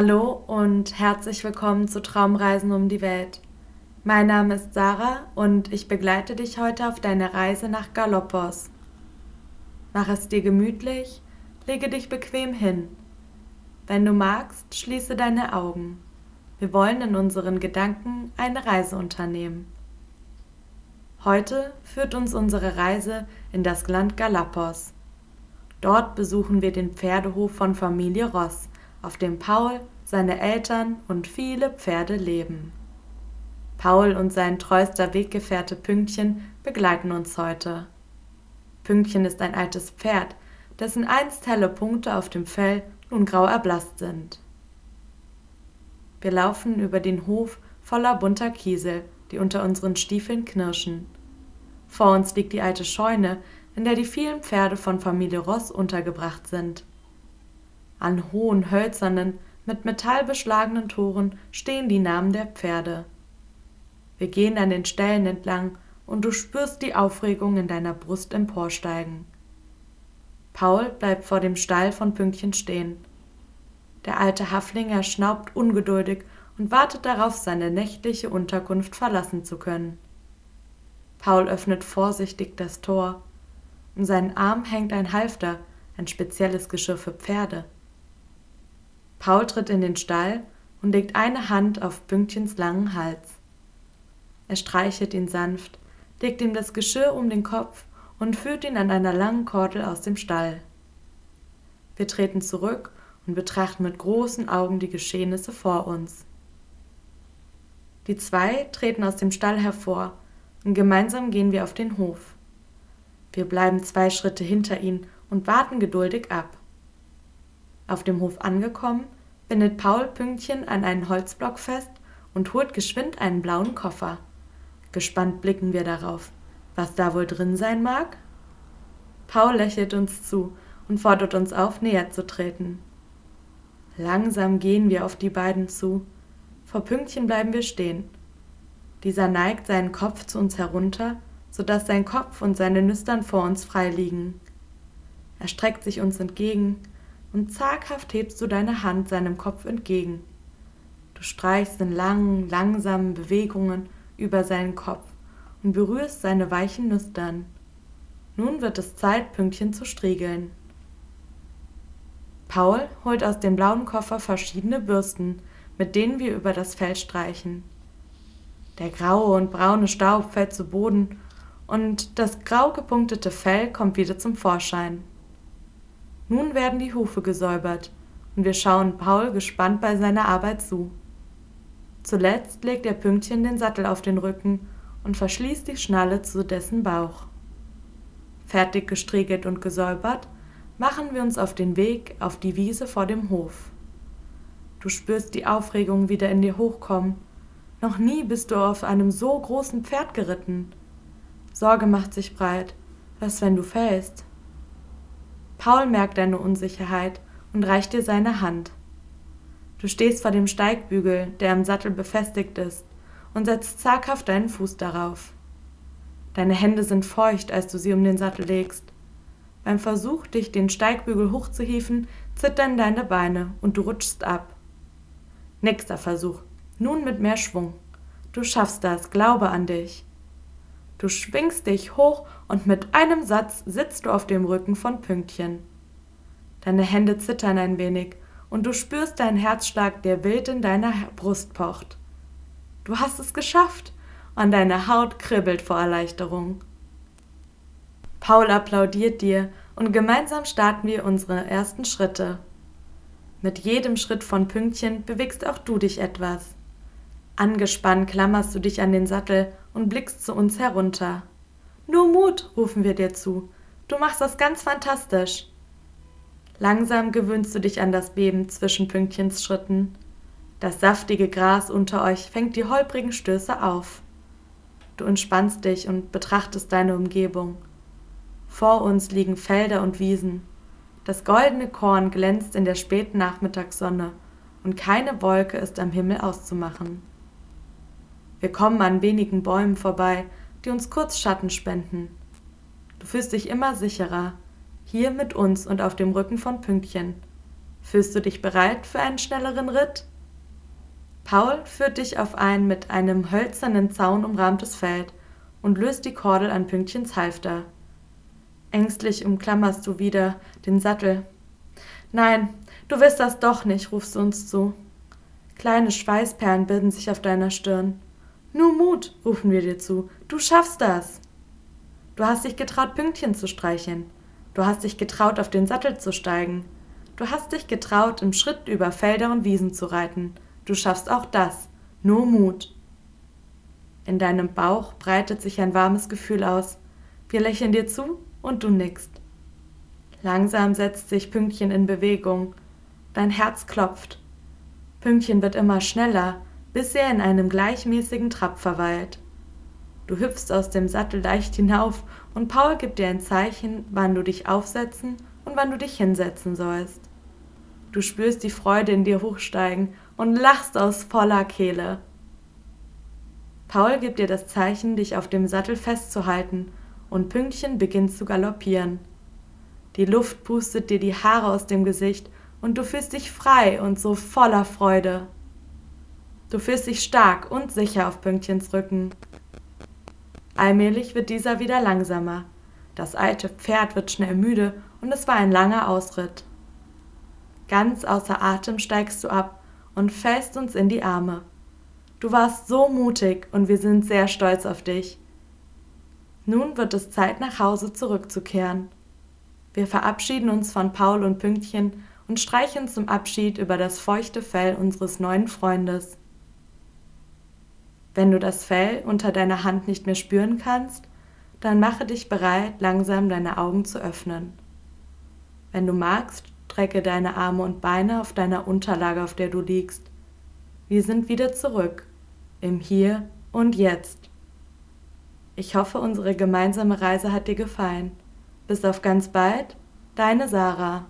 Hallo und herzlich willkommen zu Traumreisen um die Welt. Mein Name ist Sarah und ich begleite dich heute auf deiner Reise nach Galopos. Mach es dir gemütlich, lege dich bequem hin. Wenn du magst, schließe deine Augen. Wir wollen in unseren Gedanken eine Reise unternehmen. Heute führt uns unsere Reise in das Land Galapos. Dort besuchen wir den Pferdehof von Familie Ross auf dem Paul, seine Eltern und viele Pferde leben. Paul und sein treuster Weggefährte Pünktchen begleiten uns heute. Pünktchen ist ein altes Pferd, dessen einst helle Punkte auf dem Fell nun grau erblasst sind. Wir laufen über den Hof voller bunter Kiesel, die unter unseren Stiefeln knirschen. Vor uns liegt die alte Scheune, in der die vielen Pferde von Familie Ross untergebracht sind. An hohen, hölzernen, mit Metall beschlagenen Toren stehen die Namen der Pferde. Wir gehen an den Ställen entlang und du spürst die Aufregung in deiner Brust emporsteigen. Paul bleibt vor dem Stall von Pünktchen stehen. Der alte Haflinger schnaubt ungeduldig und wartet darauf, seine nächtliche Unterkunft verlassen zu können. Paul öffnet vorsichtig das Tor. Um seinen Arm hängt ein Halfter, ein spezielles Geschirr für Pferde. Paul tritt in den Stall und legt eine Hand auf Pünktchens langen Hals. Er streichelt ihn sanft, legt ihm das Geschirr um den Kopf und führt ihn an einer langen Kordel aus dem Stall. Wir treten zurück und betrachten mit großen Augen die Geschehnisse vor uns. Die zwei treten aus dem Stall hervor und gemeinsam gehen wir auf den Hof. Wir bleiben zwei Schritte hinter ihnen und warten geduldig ab. Auf dem Hof angekommen, bindet Paul Pünktchen an einen Holzblock fest und holt geschwind einen blauen Koffer. Gespannt blicken wir darauf. Was da wohl drin sein mag? Paul lächelt uns zu und fordert uns auf, näher zu treten. Langsam gehen wir auf die beiden zu. Vor Pünktchen bleiben wir stehen. Dieser neigt seinen Kopf zu uns herunter, so dass sein Kopf und seine Nüstern vor uns frei liegen. Er streckt sich uns entgegen, und zaghaft hebst du deine Hand seinem Kopf entgegen. Du streichst in langen, langsamen Bewegungen über seinen Kopf und berührst seine weichen Nüstern. Nun wird es Zeit, Pünktchen zu striegeln. Paul holt aus dem blauen Koffer verschiedene Bürsten, mit denen wir über das Fell streichen. Der graue und braune Staub fällt zu Boden und das grau gepunktete Fell kommt wieder zum Vorschein. Nun werden die Hufe gesäubert, und wir schauen Paul gespannt bei seiner Arbeit zu. Zuletzt legt er Pünktchen den Sattel auf den Rücken und verschließt die Schnalle zu dessen Bauch. Fertig gestriegelt und gesäubert, machen wir uns auf den Weg auf die Wiese vor dem Hof. Du spürst die Aufregung wieder in dir hochkommen. Noch nie bist du auf einem so großen Pferd geritten. Sorge macht sich breit. Was, wenn du fällst? Paul merkt deine Unsicherheit und reicht dir seine Hand. Du stehst vor dem Steigbügel, der am Sattel befestigt ist, und setzt zaghaft deinen Fuß darauf. Deine Hände sind feucht, als du sie um den Sattel legst. Beim Versuch, dich den Steigbügel hochzuhieven, zittern deine Beine und du rutschst ab. Nächster Versuch, nun mit mehr Schwung. Du schaffst das, glaube an dich. Du schwingst dich hoch und mit einem Satz sitzt du auf dem Rücken von Pünktchen. Deine Hände zittern ein wenig und du spürst deinen Herzschlag, der wild in deiner Brust pocht. Du hast es geschafft und deine Haut kribbelt vor Erleichterung. Paul applaudiert dir und gemeinsam starten wir unsere ersten Schritte. Mit jedem Schritt von Pünktchen bewegst auch du dich etwas. Angespannt klammerst du dich an den Sattel und blickst zu uns herunter. Nur Mut, rufen wir dir zu. Du machst das ganz fantastisch. Langsam gewöhnst du dich an das Beben zwischen Pünktchens Schritten. Das saftige Gras unter euch fängt die holprigen Stöße auf. Du entspannst dich und betrachtest deine Umgebung. Vor uns liegen Felder und Wiesen. Das goldene Korn glänzt in der späten Nachmittagssonne und keine Wolke ist am Himmel auszumachen. Wir kommen an wenigen Bäumen vorbei, die uns kurz Schatten spenden. Du fühlst dich immer sicherer, hier mit uns und auf dem Rücken von Pünktchen. Fühlst du dich bereit für einen schnelleren Ritt? Paul führt dich auf ein mit einem hölzernen Zaun umrahmtes Feld und löst die Kordel an Pünktchens Halfter. Ängstlich umklammerst du wieder den Sattel. Nein, du willst das doch nicht, rufst du uns zu. Kleine Schweißperlen bilden sich auf deiner Stirn. Nur Mut, rufen wir dir zu. Du schaffst das. Du hast dich getraut, Pünktchen zu streicheln. Du hast dich getraut, auf den Sattel zu steigen. Du hast dich getraut, im Schritt über Felder und Wiesen zu reiten. Du schaffst auch das. Nur Mut. In deinem Bauch breitet sich ein warmes Gefühl aus. Wir lächeln dir zu und du nickst. Langsam setzt sich Pünktchen in Bewegung. Dein Herz klopft. Pünktchen wird immer schneller, bis er in einem gleichmäßigen Trab verweilt. Du hüpfst aus dem Sattel leicht hinauf und Paul gibt dir ein Zeichen, wann du dich aufsetzen und wann du dich hinsetzen sollst. Du spürst die Freude in dir hochsteigen und lachst aus voller Kehle. Paul gibt dir das Zeichen, dich auf dem Sattel festzuhalten, und Pünktchen beginnt zu galoppieren. Die Luft pustet dir die Haare aus dem Gesicht und du fühlst dich frei und so voller Freude. Du fühlst dich stark und sicher auf Pünktchens Rücken. Allmählich wird dieser wieder langsamer. Das alte Pferd wird schnell müde und es war ein langer Ausritt. Ganz außer Atem steigst du ab und fällst uns in die Arme. Du warst so mutig und wir sind sehr stolz auf dich. Nun wird es Zeit, nach Hause zurückzukehren. Wir verabschieden uns von Paul und Pünktchen und streichen zum Abschied über das feuchte Fell unseres neuen Freundes. Wenn du das Fell unter deiner Hand nicht mehr spüren kannst, dann mache dich bereit, langsam deine Augen zu öffnen. Wenn du magst, strecke deine Arme und Beine auf deiner Unterlage, auf der du liegst. Wir sind wieder zurück, im Hier und Jetzt. Ich hoffe, unsere gemeinsame Reise hat dir gefallen. Bis auf ganz bald, deine Sarah.